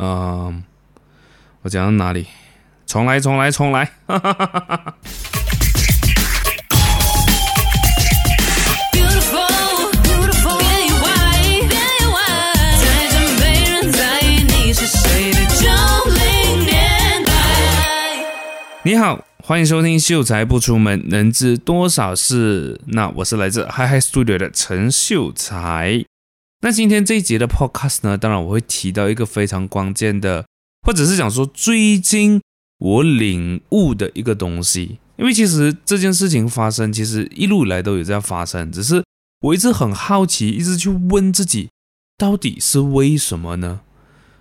嗯，我讲到哪里？重来，重来，重来！哈哈哈哈哈。你好，欢迎收听《秀才不出门，能知多少事》。那我是来自 Hyhy Studio 的陈秀才。那今天这一节的 Podcast 呢，当然我会提到一个非常关键的，或者是讲说最近我领悟的一个东西。因为其实这件事情发生，其实一路以来都有在发生，只是我一直很好奇，一直去问自己，到底是为什么呢？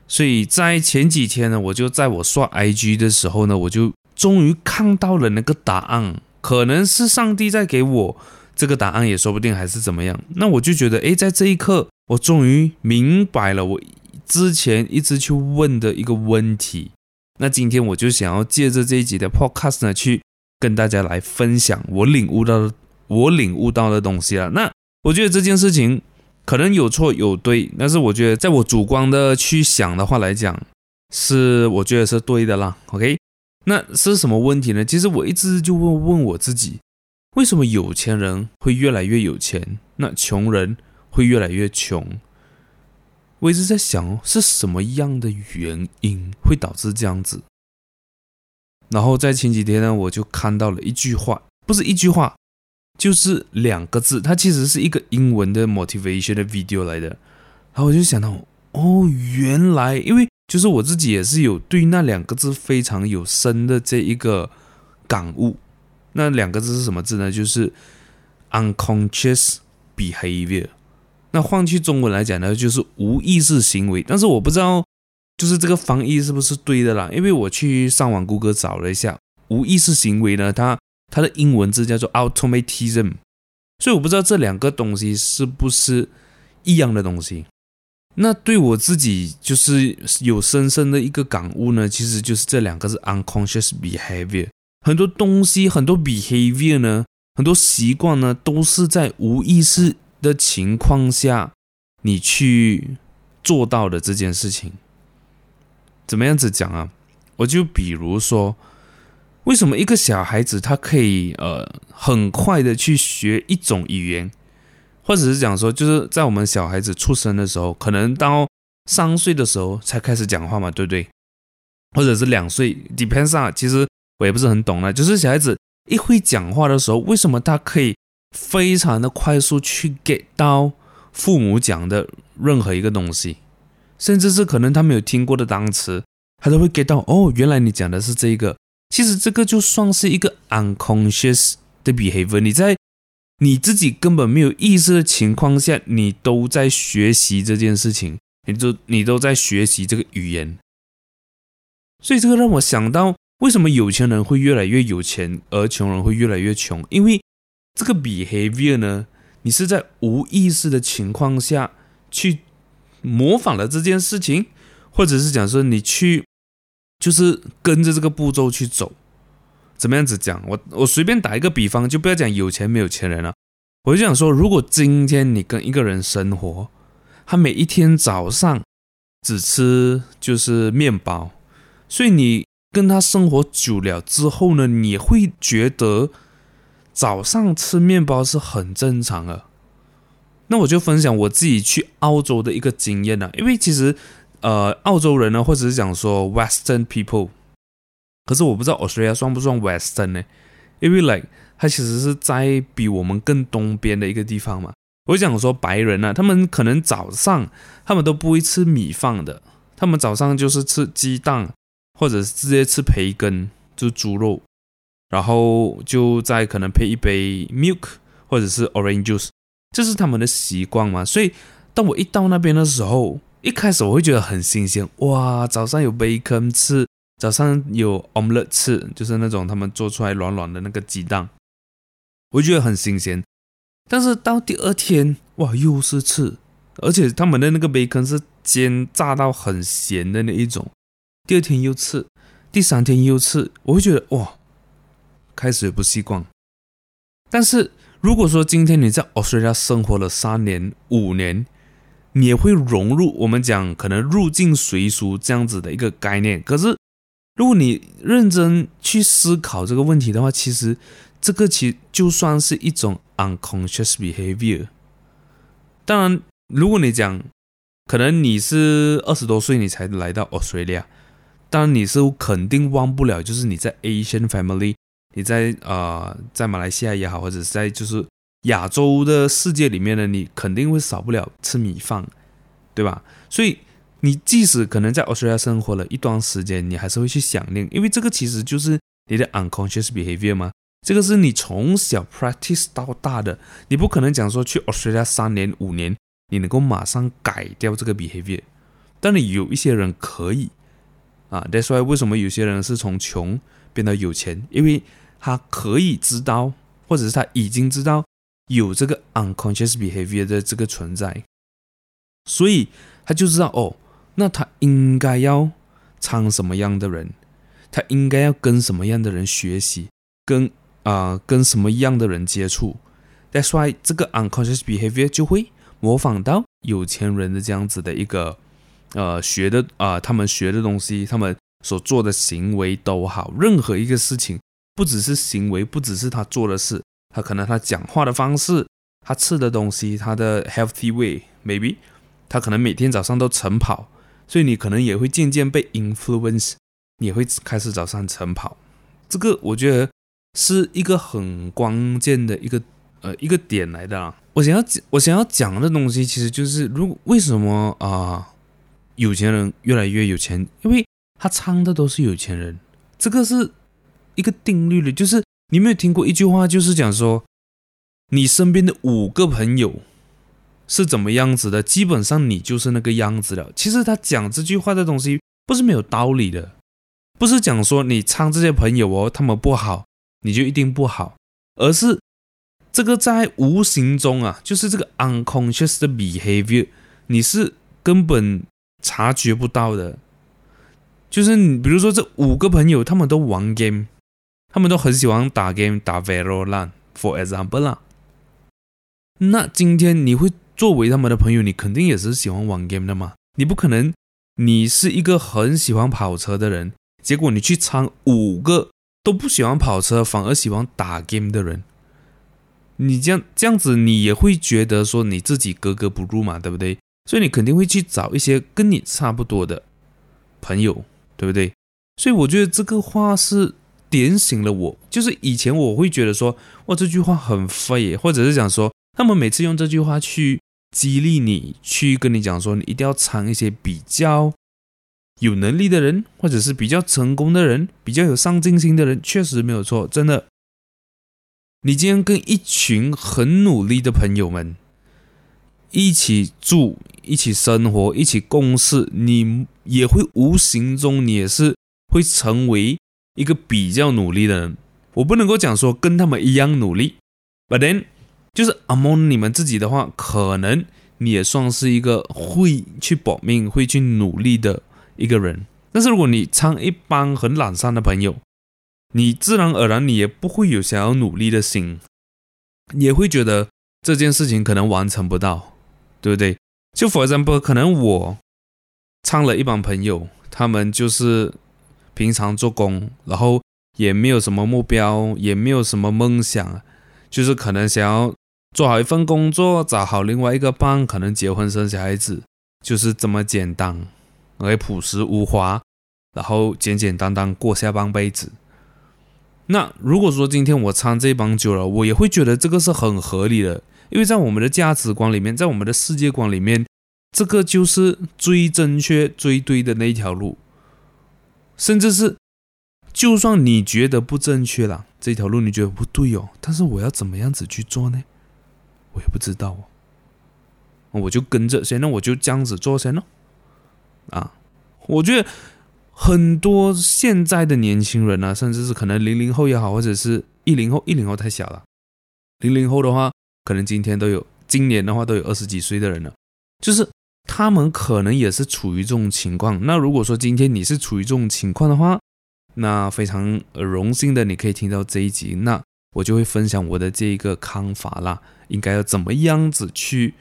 所以在前几天呢，我就在我刷 IG 的时候呢，我就。终于看到了那个答案，可能是上帝在给我这个答案，也说不定，还是怎么样。那我就觉得，诶，在这一刻，我终于明白了我之前一直去问的一个问题。那今天我就想要借着这一集的 Podcast 呢，去跟大家来分享我领悟到的我领悟到的东西了。那我觉得这件事情可能有错有对，但是我觉得在我主观的去想的话来讲，是我觉得是对的啦。OK。那是什么问题呢？其实我一直就问问我自己，为什么有钱人会越来越有钱，那穷人会越来越穷？我一直在想，是什么样的原因会导致这样子？然后在前几天呢，我就看到了一句话，不是一句话，就是两个字，它其实是一个英文的 motivation 的 video 来的。然后我就想到，哦，原来因为。就是我自己也是有对那两个字非常有深的这一个感悟。那两个字是什么字呢？就是 unconscious behavior。那换句中文来讲呢，就是无意识行为。但是我不知道，就是这个翻译是不是对的啦？因为我去上网谷歌找了一下，无意识行为呢，它它的英文字叫做 automatism。所以我不知道这两个东西是不是一样的东西。那对我自己就是有深深的一个感悟呢，其实就是这两个字 unconscious behavior。很多东西，很多 behavior 呢，很多习惯呢，都是在无意识的情况下你去做到的这件事情。怎么样子讲啊？我就比如说，为什么一个小孩子他可以呃很快的去学一种语言？或者是讲说，就是在我们小孩子出生的时候，可能到三岁的时候才开始讲话嘛，对不对？或者是两岁，depends on。其实我也不是很懂了。就是小孩子一会讲话的时候，为什么他可以非常的快速去 get 到父母讲的任何一个东西，甚至是可能他没有听过的单词，他都会 get 到。哦，原来你讲的是这个。其实这个就算是一个 unconscious 的 behavior，你在。你自己根本没有意识的情况下，你都在学习这件事情，你都你都在学习这个语言，所以这个让我想到，为什么有钱人会越来越有钱，而穷人会越来越穷？因为这个 behavior 呢，你是在无意识的情况下去模仿了这件事情，或者是讲说你去就是跟着这个步骤去走。怎么样子讲？我我随便打一个比方，就不要讲有钱没有钱人了。我就想说，如果今天你跟一个人生活，他每一天早上只吃就是面包，所以你跟他生活久了之后呢，你会觉得早上吃面包是很正常的。那我就分享我自己去澳洲的一个经验了，因为其实呃，澳洲人呢，或者是讲说 Western people。可是我不知道 Australia 算不算 Western 呢？因为 like 它其实是在比我们更东边的一个地方嘛。我想说白人啊，他们可能早上他们都不会吃米饭的，他们早上就是吃鸡蛋，或者是直接吃培根，就是猪肉，然后就再可能配一杯 milk 或者是 orange juice，这是他们的习惯嘛。所以当我一到那边的时候，一开始我会觉得很新鲜，哇，早上有 bacon 吃。早上有 omelette 吃，就是那种他们做出来软软的那个鸡蛋，我觉得很新鲜。但是到第二天，哇，又是吃，而且他们的那个 bacon 是煎炸到很咸的那一种。第二天又吃，第三天又吃，我会觉得哇，开始不习惯。但是如果说今天你在澳大利亚生活了三年、五年，你也会融入我们讲可能入境随俗这样子的一个概念。可是，如果你认真去思考这个问题的话，其实这个其就算是一种 unconscious behavior。当然，如果你讲可能你是二十多岁你才来到 Australia，当然你是肯定忘不了，就是你在 Asian family，你在啊、呃、在马来西亚也好，或者是在就是。亚洲的世界里面呢，你肯定会少不了吃米饭，对吧？所以你即使可能在 Australia 生活了一段时间，你还是会去想念，因为这个其实就是你的 unconscious behavior 嘛。这个是你从小 practice 到大的，你不可能讲说去 Australia 三年五年，你能够马上改掉这个 behavior。但你有一些人可以啊，That's why 为什么有些人是从穷变到有钱，因为他可以知道，或者是他已经知道。有这个 unconscious behavior 的这个存在，所以他就知道哦，那他应该要唱什么样的人，他应该要跟什么样的人学习，跟啊、跟什么样的人接触。That's why 这个 unconscious behavior 就会模仿到有钱人的这样子的一个呃学的啊、他们学的东西，他们所做的行为都好，任何一个事情，不只是行为，不只是他做的事。他可能他讲话的方式，他吃的东西，他的 healthy way，maybe，他可能每天早上都晨跑，所以你可能也会渐渐被 influence，你也会开始早上晨跑。这个我觉得是一个很关键的一个呃一个点来的啊。我想要我想要讲的东西，其实就是如果为什么啊、有钱人越来越有钱，因为他唱的都是有钱人，这个是一个定律的，就是。你没有听过一句话，就是讲说，你身边的五个朋友是怎么样子的，基本上你就是那个样子了。其实他讲这句话的东西不是没有道理的，不是讲说你唱这些朋友哦，他们不好，你就一定不好，而是这个在无形中啊，就是这个 unconscious 的 behavior，你是根本察觉不到的。就是你比如说这五个朋友，他们都玩 game。他们都很喜欢打 game，打 Valorant，for example 啦。那今天你会作为他们的朋友，你肯定也是喜欢玩 game 的嘛？你不可能，你是一个很喜欢跑车的人，结果你去掺五个都不喜欢跑车，反而喜欢打 game 的人，你这样这样子，你也会觉得说你自己格格不入嘛，对不对？所以你肯定会去找一些跟你差不多的朋友，对不对？所以我觉得这个话是。点醒了我，就是以前我会觉得说，哇，这句话很废，或者是讲说，他们每次用这句话去激励你，去跟你讲说，你一定要唱一些比较有能力的人，或者是比较成功的人，比较有上进心的人，确实没有错，真的。你今天跟一群很努力的朋友们一起住、一起生活、一起共事，你也会无形中，你也是会成为。一个比较努力的人，我不能够讲说跟他们一样努力，but then 就是 among 你们自己的话，可能你也算是一个会去保命、会去努力的一个人。但是如果你唱一帮很懒散的朋友，你自然而然你也不会有想要努力的心，也会觉得这件事情可能完成不到，对不对？就 for example，可能我唱了一帮朋友，他们就是。平常做工，然后也没有什么目标，也没有什么梦想，就是可能想要做好一份工作，找好另外一个伴，可能结婚生小孩子，就是这么简单，而朴实无华，然后简简单单过下半辈子。那如果说今天我唱这帮久了，我也会觉得这个是很合理的，因为在我们的价值观里面，在我们的世界观里面，这个就是最正确、最对的那一条路。甚至是，就算你觉得不正确了，这条路你觉得不对哦，但是我要怎么样子去做呢？我也不知道哦，我就跟着先，那我就这样子做先喽。啊，我觉得很多现在的年轻人啊，甚至是可能零零后也好，或者是一零后，一零后太小了，零零后的话，可能今天都有，今年的话都有二十几岁的人了，就是。他们可能也是处于这种情况。那如果说今天你是处于这种情况的话，那非常荣幸的你可以听到这一集，那我就会分享我的这一个看法啦，应该要怎么样子去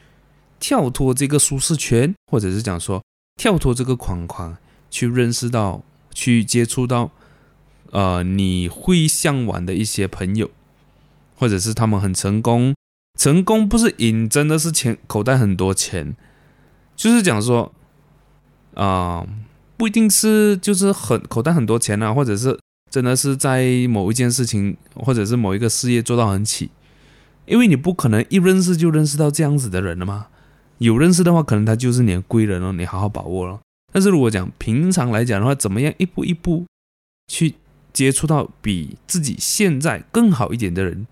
跳脱这个舒适圈，或者是讲说跳脱这个框框，去认识到、去接触到，呃，你会向往的一些朋友，或者是他们很成功。成功不是赢，真的是钱，口袋很多钱，就是讲说，啊、不一定是就是很口袋很多钱啊，或者是真的是在某一件事情，或者是某一个事业做到很起，因为你不可能一认识就认识到这样子的人了嘛。有认识的话，可能他就是你的贵人哦，你好好把握了。但是如果讲平常来讲的话，怎么样一步一步去接触到比自己现在更好一点的人？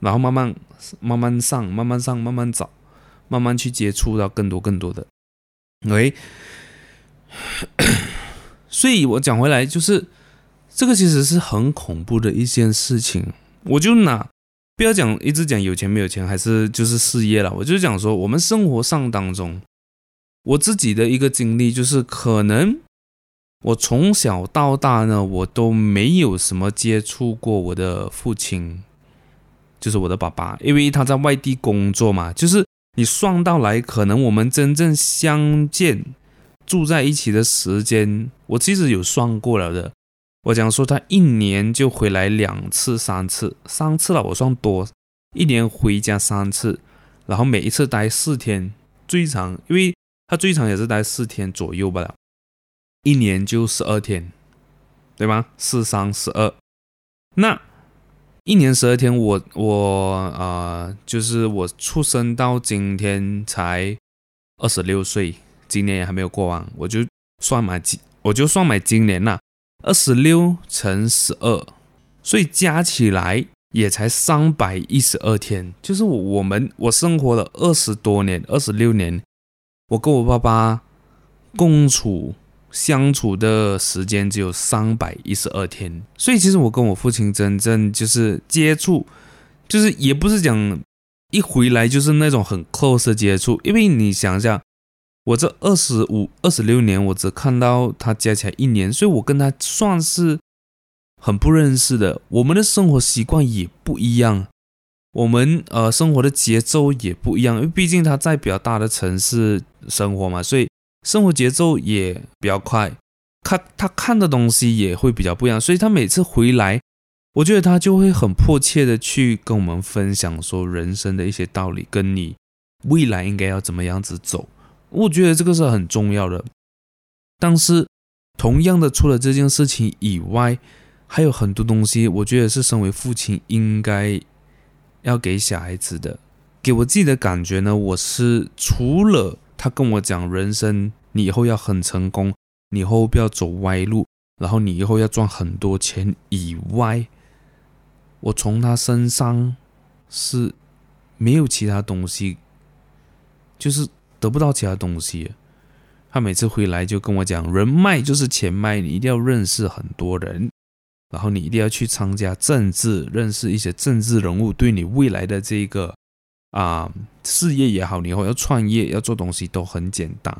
然后慢慢慢慢上，慢慢上，慢慢找，慢慢去接触到更多更多的。喂，所以我讲回来就是，这个其实是很恐怖的一件事情。我就拿不要讲一直讲有钱没有钱，还是就是事业了。我就讲说，我们生活上当中，我自己的一个经历就是，可能我从小到大呢，我都没有什么接触过我的父亲。就是我的爸爸，因为他在外地工作嘛。就是你算到来，可能我们真正相见、住在一起的时间，我其实有算过了的。我讲说他一年就回来两次、三次，三次了，我算多。一年回家三次，然后每一次待四天，最长，因为他最长也是待四天左右吧了。一年就十二天，对吗？四三十二，那。一年十二天我，我我呃，就是我出生到今天才二十六岁，今年也还没有过完，我就算买今，我就算买今年呐，二十六乘十二，所以加起来也才三百一十二天，就是我我们我生活了二十多年，二十六年，我跟我爸爸共处。相处的时间只有三百一十二天，所以其实我跟我父亲真正就是接触，就是也不是讲一回来就是那种很 close 的接触，因为你想一下，我这二十五、二十六年，我只看到他加起来一年，所以我跟他算是很不认识的。我们的生活习惯也不一样，我们呃生活的节奏也不一样，因为毕竟他在比较大的城市生活嘛，所以。生活节奏也比较快，看他看的东西也会比较不一样，所以他每次回来，我觉得他就会很迫切的去跟我们分享说人生的一些道理，跟你未来应该要怎么样子走，我觉得这个是很重要的。但是同样的，除了这件事情以外，还有很多东西，我觉得是身为父亲应该要给小孩子的。给我自己的感觉呢，我是除了。他跟我讲，人生你以后要很成功，你以后不要走歪路，然后你以后要赚很多钱以外，我从他身上是没有其他东西，就是得不到其他东西。他每次回来就跟我讲，人脉就是钱脉，你一定要认识很多人，然后你一定要去参加政治，认识一些政治人物，对你未来的这个。啊，事业也好，你以后要创业要做东西都很简单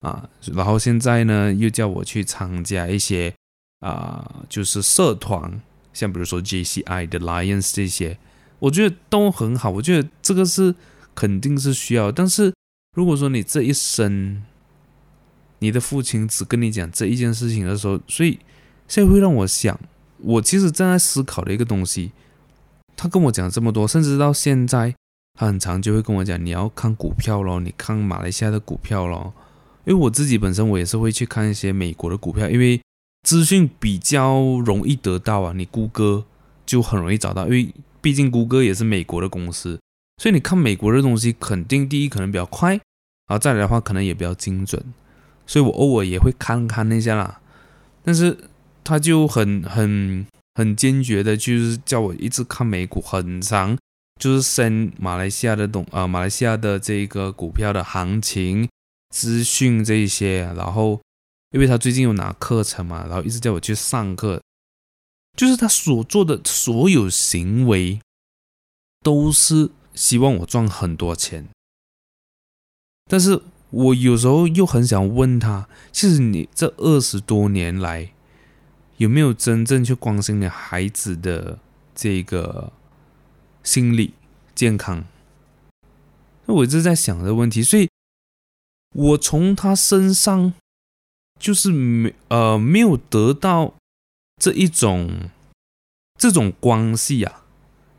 啊。然后现在呢，又叫我去参加一些啊，就是社团，像比如说 JCI 的 Lions 这些，我觉得都很好。我觉得这个是肯定是需要。但是如果说你这一生，你的父亲只跟你讲这一件事情的时候，所以现在会让我想，我其实正在思考的一个东西。他跟我讲这么多，甚至到现在。他很常就会跟我讲，你要看股票咯，你看马来西亚的股票咯。因为我自己本身我也是会去看一些美国的股票，因为资讯比较容易得到啊，你谷歌就很容易找到，因为毕竟谷歌也是美国的公司，所以你看美国的东西肯定第一可能比较快，然后再来的话可能也比较精准，所以我偶尔也会看看那些啦。但是他就很很很坚决的，就是叫我一直看美股很长。就是升马来西亚的东啊，马来西亚的这个股票的行情资讯这一些，然后因为他最近有拿课程嘛，然后一直叫我去上课，就是他所做的所有行为都是希望我赚很多钱，但是我有时候又很想问他，其实你这二十多年来有没有真正去关心你孩子的这个？心理健康，那我一直在想这个问题，所以我从他身上就是没呃没有得到这一种这种关系啊，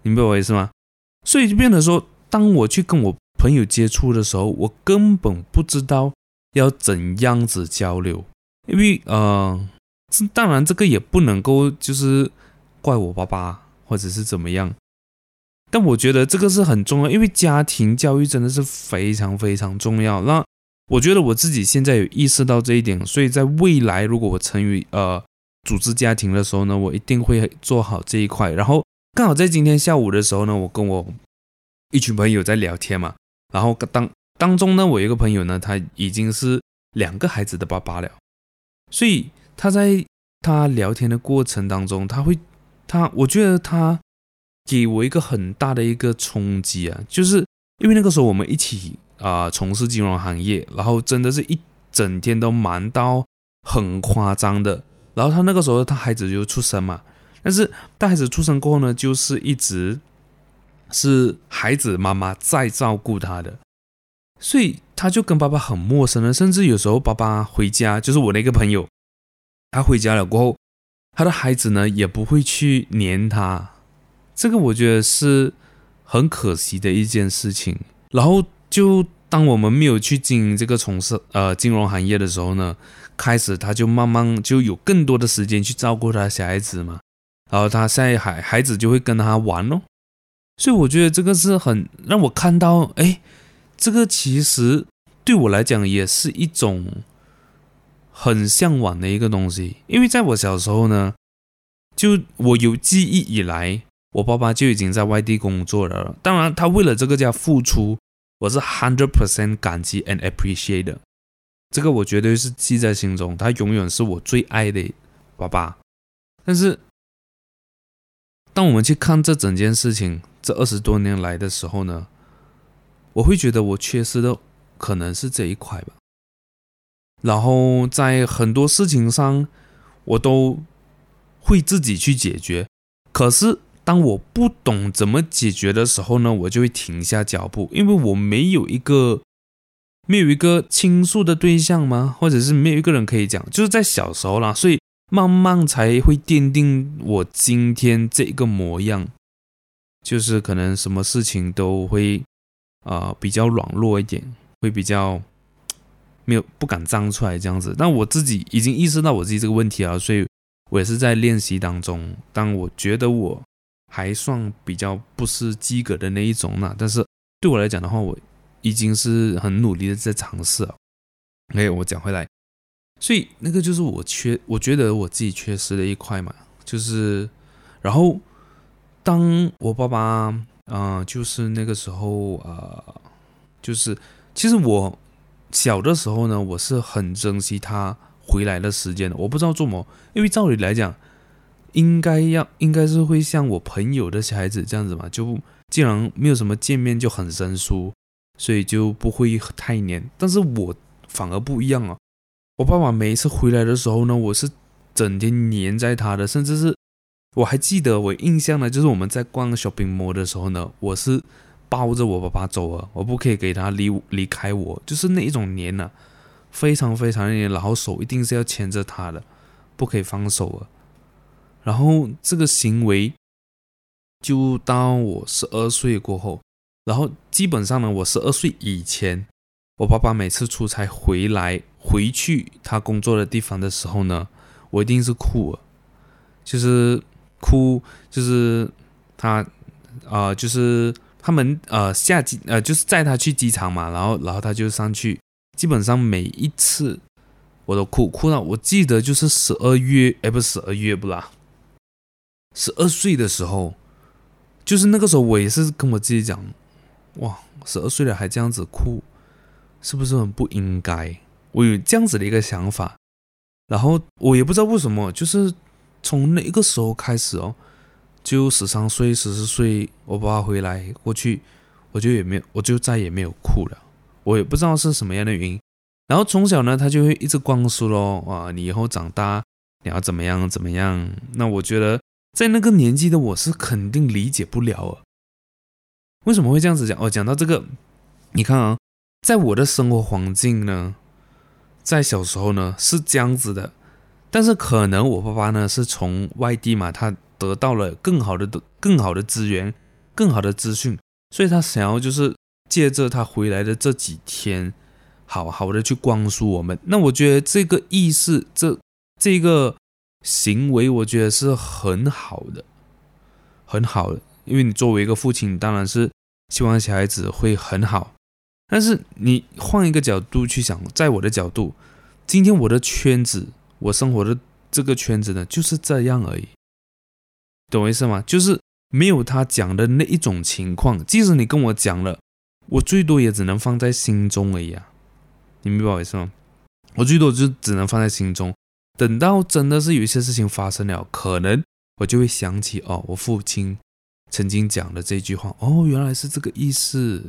你明白我意思吗？所以就变得说，当我去跟我朋友接触的时候，我根本不知道要怎样子交流，因为呃，当然这个也不能够就是怪我爸爸或者是怎么样，但我觉得这个是很重要，因为家庭教育真的是非常非常重要。那我觉得我自己现在有意识到这一点，所以在未来如果我成为呃组织家庭的时候呢，我一定会做好这一块。然后刚好在今天下午的时候呢，我跟我一群朋友在聊天嘛。然后当当中呢，我一个朋友呢，他已经是两个孩子的爸爸了，所以他在他聊天的过程当中，他会他我觉得他给我一个很大的一个冲击啊，就是因为那个时候我们一起啊、从事金融行业，然后真的是一整天都忙到很夸张的，然后他那个时候他孩子就出生嘛，但是带孩子出生过后呢，就是一直。是孩子妈妈在照顾他的，所以他就跟爸爸很陌生了。甚至有时候爸爸回家，就是我那个朋友，他回家了过后，他的孩子呢也不会去黏他。这个我觉得是很可惜的一件事情。然后就当我们没有去经营这个从事呃金融行业的时候呢，开始他就慢慢就有更多的时间去照顾他小孩子嘛。然后他现在孩孩子就会跟他玩咯。所以我觉得这个是很让我看到，哎，这个其实对我来讲也是一种很向往的一个东西。因为在我小时候呢，就我有记忆以来，我爸爸就已经在外地工作了。当然，他为了这个家付出，我是 hundred percent 感激 and appreciate 的。这个我绝对是记在心中，他永远是我最爱的爸爸。但是，当我们去看这整件事情，这二十多年来的时候呢，我会觉得我缺失的可能是这一块吧。然后在很多事情上，我都会自己去解决。可是当我不懂怎么解决的时候呢，我就会停下脚步，因为我没有一个没有一个倾诉的对象吗？或者是没有一个人可以讲？就是在小时候啦，所以慢慢才会奠定我今天这个模样。就是可能什么事情都会啊、比较软弱一点，会比较没有不敢张出来这样子。但我自己已经意识到我自己这个问题了，所以我也是在练习当中。当我觉得我还算比较不是及格的那一种呢，但是对我来讲的话，我已经是很努力的在尝试了。哎，我讲回来，所以那个就是我缺，我觉得我自己缺失的一块嘛，就是然后。当我爸爸啊、呃，就是那个时候、呃，就是其实我小的时候呢，我是很珍惜他回来的时间的。我不知道做么，因为照理来讲，应该要应该是会像我朋友的小孩子这样子嘛，就既然没有什么见面就很生疏，所以就不会太黏。但是我反而不一样啊，我爸爸每一次回来的时候呢，我是整天黏在他的，甚至是。我还记得，我印象呢，就是我们在逛 shopping mall 的时候呢，我是抱着我爸爸走啊，我不可以给他离离开我，就是那一种黏啊，非常非常黏，然后手一定是要牵着他的，不可以放手啊。然后这个行为，就到我十二岁过后，然后基本上呢，我十二岁以前，我爸爸每次出差回来回去他工作的地方的时候呢，我一定是哭，就是。哭就是他，啊、呃，就是他们呃下机呃就是载他去机场嘛，然后然后他就上去，基本上每一次我都哭哭到我记得就是十二月哎不是十二月不啦，十二岁的时候，就是那个时候我也是跟我自己讲，哇十二岁了还这样子哭，是不是很不应该？我有这样子的一个想法，然后我也不知道为什么就是。从那个时候开始哦，就十三岁、十四岁，我爸爸回来过去，我就也没有，我就再也没有哭了。我也不知道是什么样的原因。然后从小呢，他就会一直灌输咯，啊，你以后长大你要怎么样怎么样。那我觉得在那个年纪的我是肯定理解不了啊。为什么会这样子讲？哦，讲到这个，你看啊，在我的生活环境呢，在小时候呢是这样子的，但是可能我爸爸呢是从外地嘛，他得到了更好的、更好的资源、更好的资讯，所以他想要就是借着他回来的这几天，好好的去光复我们。那我觉得这个意识，这这个行为，我觉得是很好的，很好的，因为你作为一个父亲，当然是希望小孩子会很好。但是你换一个角度去想，在我的角度，今天我的圈子，我生活的这个圈子呢，就是这样而已，懂我意思吗？就是没有他讲的那一种情况。即使你跟我讲了，我最多也只能放在心中而已啊，你明白我意思吗？我最多就只能放在心中，等到真的是有一些事情发生了，可能我就会想起哦，我父亲曾经讲的这句话，哦，原来是这个意思。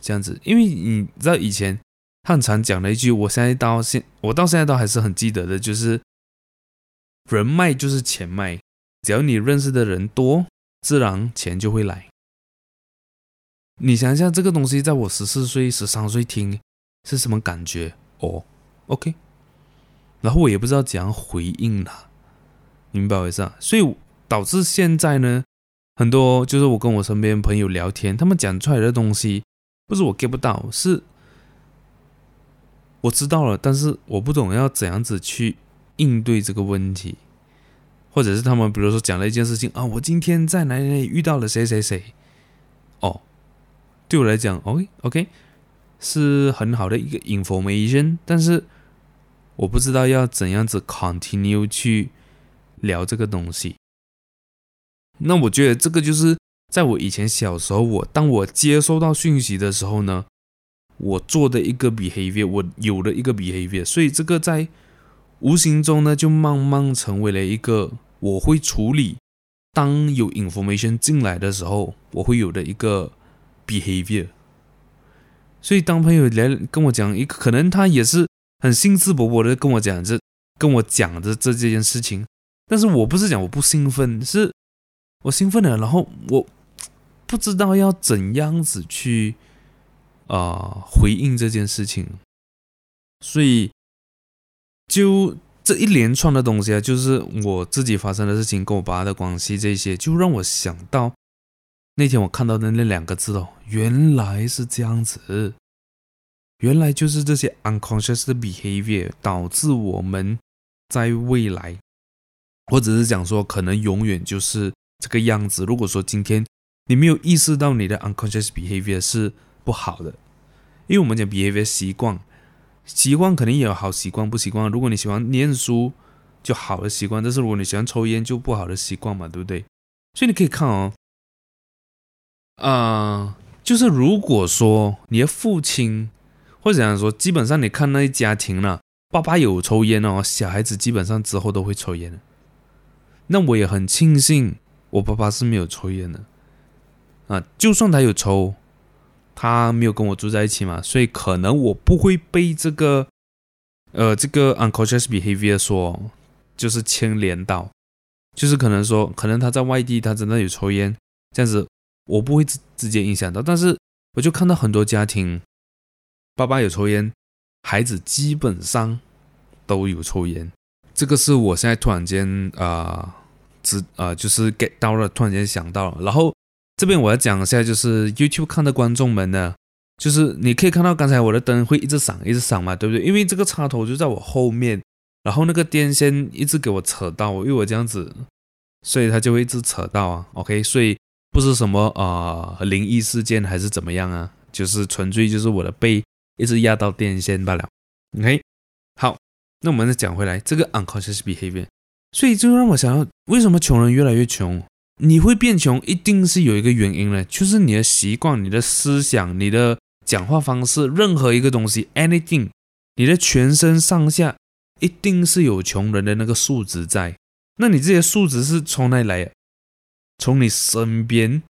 这样子，因为你知道以前他很常讲的一句，我现在到现我到现在都还是很记得的，就是人脉就是钱脉，只要你认识的人多，自然钱就会来。你想一下这个东西，在我十四岁、十三岁听是什么感觉？哦，OK，然后我也不知道怎样回应他，明白我意思啊？所以导致现在呢，很多就是我跟我身边朋友聊天，他们讲出来的东西。不是我 get 不到，是我知道了，但是我不懂要怎样子去应对这个问题，或者是他们比如说讲了一件事情啊，我今天在哪里哪里遇到了谁谁谁，哦，对我来讲，OK OK，是很好的一个 information，但是我不知道要怎样子 continue 去聊这个东西，那我觉得这个就是。在我以前小时候，我当我接收到讯息的时候呢，我做的一个 behavior，我有了一个 behavior，所以这个在无形中呢，就慢慢成为了一个我会处理。当有 information 进来的时候，我会有的一个 behavior。所以当朋友来跟我讲一个，可能他也是很兴致勃勃的跟我讲这，跟我讲的这这件事情，但是我不是讲我不兴奋，是我兴奋了，然后我。不知道要怎样子去啊、回应这件事情，所以就这一连串的东西啊，就是我自己发生的事情跟我爸的关系这些，就让我想到那天我看到的那两个字哦，原来是这样子，原来就是这些 unconscious 的 behavior 导致我们在未来，或者是讲说可能永远就是这个样子。如果说今天。你没有意识到你的 unconscious behavior 是不好的，因为我们讲 behavior 习惯，习惯肯定也有好习惯、不习惯。如果你喜欢念书，就好的习惯；但是如果你喜欢抽烟，就不好的习惯嘛，对不对？所以你可以看哦，啊、就是如果说你的父亲，或者讲说，基本上你看那些家庭呢，爸爸有抽烟哦，小孩子基本上之后都会抽烟。那我也很庆幸，我爸爸是没有抽烟的。啊，就算他有抽，他没有跟我住在一起嘛，所以可能我不会被这个，呃，这个 unconscious behavior 说就是牵连到，就是可能说，可能他在外地，他真的有抽烟，这样子我不会直直接影响到，但是我就看到很多家庭，爸爸有抽烟，孩子基本上都有抽烟，这个是我现在突然间啊，知、呃、啊、就是 get 到了，突然间想到了，然后。这边我要讲一下，就是 YouTube 看的观众们呢，就是你可以看到刚才我的灯会一直闪，一直闪嘛，对不对？因为这个插头就在我后面，然后那个电线一直给我扯到，因为我这样子，所以它就会一直扯到啊。OK，所以不是什么啊、灵异事件还是怎么样啊，就是纯粹就是我的背一直压到电线罢了。OK，好，那我们再讲回来这个 unconscious behavior，所以就让我想到，为什么穷人越来越穷？你会变穷，一定是有一个原因呢，就是你的习惯、你的思想、你的讲话方式，任何一个东西，anything，你的全身上下一定是有穷人的那个素质在。那你这些素质是从哪里来？从你身边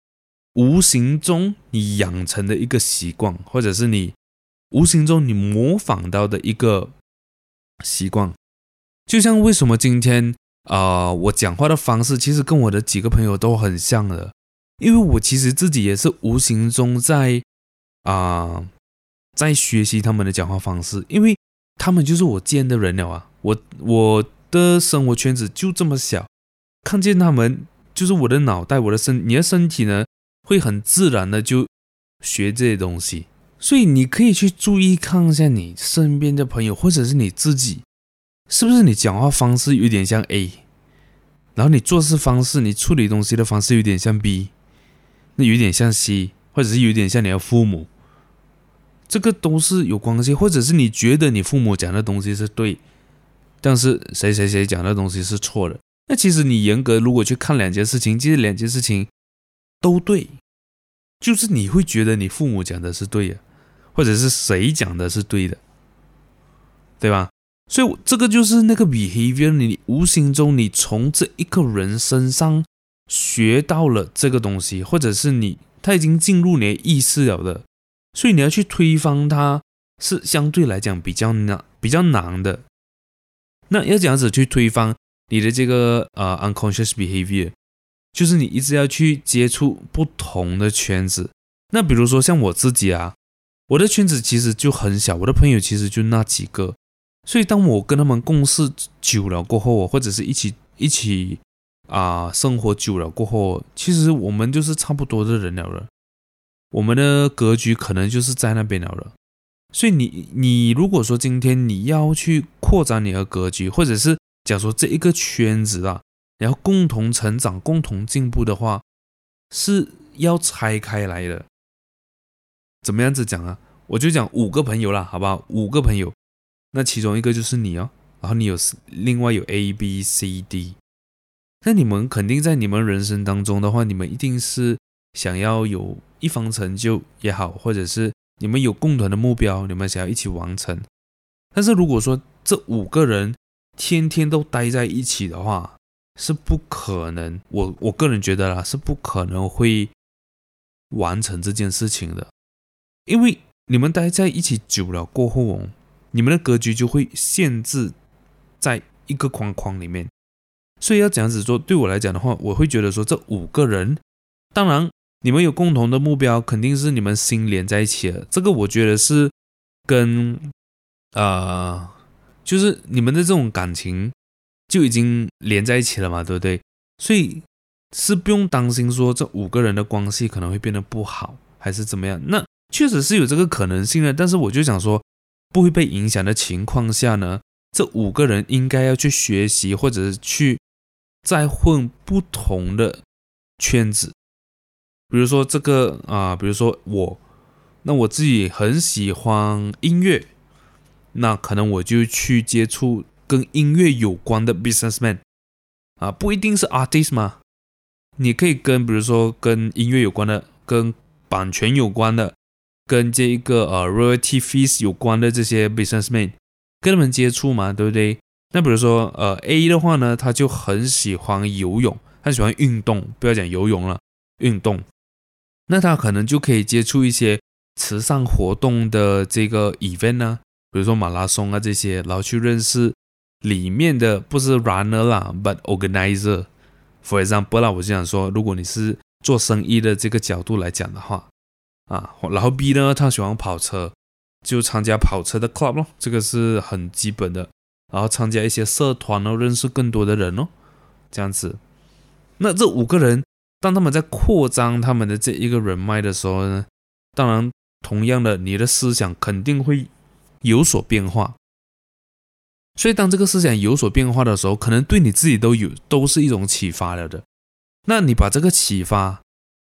无形中你养成的一个习惯，或者是你无形中你模仿到的一个习惯。就像为什么今天？啊、我讲话的方式其实跟我的几个朋友都很像的，因为我其实自己也是无形中在啊、在学习他们的讲话方式，因为他们就是我见的人了啊。我我的生活圈子就这么小，看见他们就是我的脑袋，我的身，你的身体呢，会很自然的就学这些东西。所以你可以去注意看一下你身边的朋友，或者是你自己，是不是你讲话方式有点像 A，然后你做事方式、你处理东西的方式有点像 B，那有点像 C，或者是有点像你的父母。这个都是有关系，或者是你觉得你父母讲的东西是对，但是谁谁谁讲的东西是错的。那其实你严格如果去看两件事情，其实两件事情都对，就是你会觉得你父母讲的是对的，或者是谁讲的是对的，对吧？所以这个就是那个 behavior，你无形中你从这一个人身上学到了这个东西，或者是你他已经进入你的意识了的。所以你要去推翻它，是相对来讲比较难、比较难的。那要这样子去推翻你的这个呃 unconscious behavior，就是你一直要去接触不同的圈子。那比如说像我自己啊，我的圈子其实就很小，我的朋友其实就那几个。所以当我跟他们共事久了过后，或者是一起一起啊、生活久了过后，其实我们就是差不多的人了了。我们的格局可能就是在那边了，所以你你如果说今天你要去扩展你的格局，或者是假如说这一个圈子啊，然后共同成长、共同进步的话，是要拆开来的。怎么样子讲啊？我就讲五个朋友啦，好不好？五个朋友，那其中一个就是你哦，然后你有另外有 A、B、C、D，那你们肯定在你们人生当中的话，你们一定是。想要有一方成就也好，或者是你们有共同的目标，你们想要一起完成。但是如果说这五个人天天都待在一起的话，是不可能。我我个人觉得啦，是不可能会完成这件事情的。因为你们待在一起久了过后哦，你们的格局就会限制在一个框框里面。所以要这样子做，对我来讲的话，我会觉得说这五个人，当然。你们有共同的目标，肯定是你们心连在一起了。这个我觉得是跟呃，就是你们的这种感情就已经连在一起了嘛，对不对？所以是不用担心说这五个人的关系可能会变得不好，还是怎么样。那确实是有这个可能性的，但是我就想说，不会被影响的情况下呢，这五个人应该要去学习，或者是去再混不同的圈子。比如说这个啊、比如说我，那我自己很喜欢音乐，那可能我就去接触跟音乐有关的 businessman 啊，不一定是 artist 嘛，你可以跟比如说跟音乐有关的、跟版权有关的、跟这一个呃 royalty fees 有关的这些 businessman，跟他们接触嘛，对不对？那比如说呃 A 的话呢，他就很喜欢游泳，他喜欢运动，不要讲游泳了，运动。那他可能就可以接触一些慈善活动的这个 event 呢，比如说马拉松啊这些，然后去认识里面的不是 runner 啦，but organizer。For example 啦，我就想说，如果你是做生意的这个角度来讲的话，啊，然后 B 呢，他喜欢跑车，就参加跑车的 club 咯，这个是很基本的。然后参加一些社团哦，认识更多的人哦，这样子。那这五个人。当他们在扩张他们的这一个人脉的时候呢，当然，同样的，你的思想肯定会有所变化。所以，当这个思想有所变化的时候，可能对你自己都有都是一种启发了的。那你把这个启发，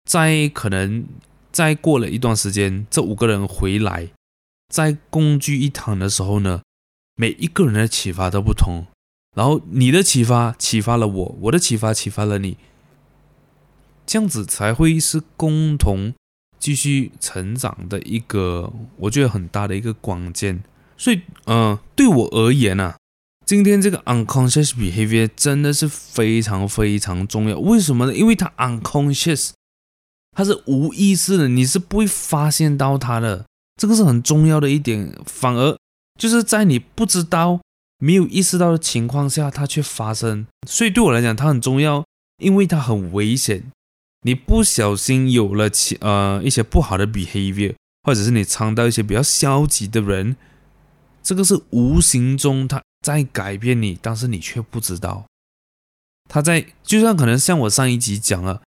在可能再过了一段时间，这五个人回来，在共聚一堂的时候呢，每一个人的启发都不同。然后，你的启发启发了我，我的启发启发了你。这样子才会是共同继续成长的一个，我觉得很大的一个关键。所以，嗯、呃，对我而言呢、啊，今天这个 unconscious behavior 真的是非常非常重要。为什么呢？因为它 unconscious，它是无意识的，你是不会发现到它的。这个是很重要的一点。反而就是在你不知道、没有意识到的情况下，它却发生。所以对我来讲，它很重要，因为它很危险。你不小心有了其呃一些不好的 behavior，或者是你尝到一些比较消极的人，这个是无形中他在改变你，但是你却不知道。他在，就像可能像我上一集讲了，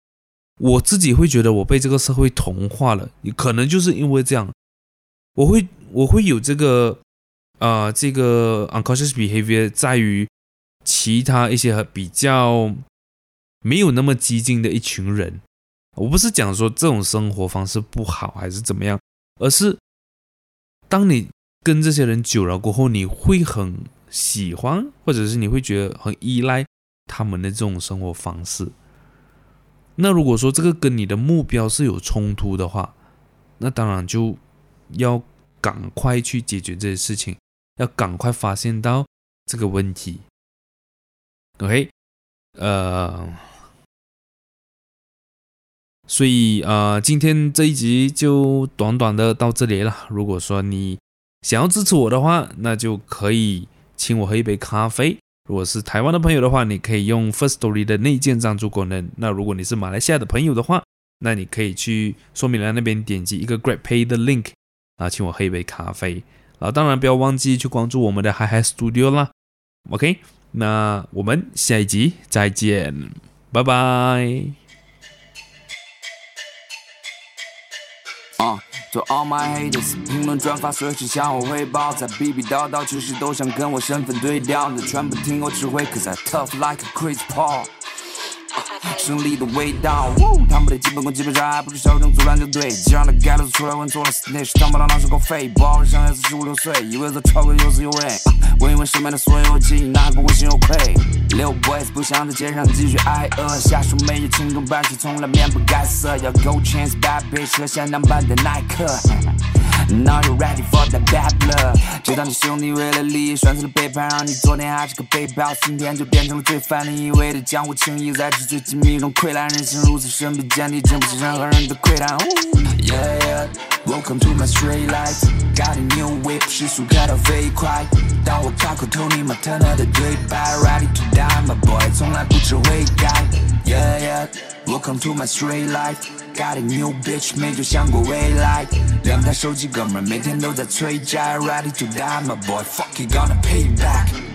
我自己会觉得我被这个社会同化了，可能就是因为这样，我会我会有这个啊、呃，这个 unconscious behavior 在于其他一些比较没有那么激进的一群人。我不是讲说这种生活方式不好还是怎么样，而是当你跟这些人久了过后，你会很喜欢，或者是你会觉得很依赖。他们的这种生活方式，那如果说这个跟你的目标是有冲突的话，那当然就要赶快去解决这些事情，要赶快发现到这个问题。OK，呃，所以呃，今天这一集就短短的到这里了。如果说你想要支持我的话，那就可以请我喝一杯咖啡。如果是台湾的朋友的话，你可以用 First Story 的内建赞助功能。那如果你是马来西亚的朋友的话，那你可以去说明栏那边点击一个 Great Pay 的 link，啊，请我喝一杯咖啡。啊，当然不要忘记去关注我们的 Hi Hi Studio 啦。OK，那我们下一集再见，拜拜。Uh. To all my haters，评论转发随时向我汇报，在逼逼叨叨，其实都想跟我身份对调你，全部听我指挥，Cause I tough like a Chris Paul。胜利的味道，他们的基本功基本上还不如小众组篮球队。既然的盖都出来问错了，Snitch，当不到那是个废。不好像孩子十五六岁，以为这超哥有滋有味。问一问身边的所有亲，哪个问心有愧 lil boys 不想在街上继续挨饿，下属每日勤工办事，从来面不改色。要 Gold chains bad bitch 和限量版的耐克。Now you ready for the bad blood？知道你兄弟为了利益选择了背叛，让你昨天还是个背包，今天就变成了罪犯。你以为的江湖情谊，在纸醉金迷中溃烂，人性如此神秘坚定，经不起任何人的窥探。Yeah yeah，Welcome to my straight life，Got a new whip，时速开到飞快。当我开口偷你妈 Turner 的对白，Ready to die，my boy，从来不吃悔改。Yeah yeah，Welcome to my straight life。Got a new bitch，没就想过未来。两台手机，哥们每天都在催债。Ready to die，my boy，fuck you gonna pay back。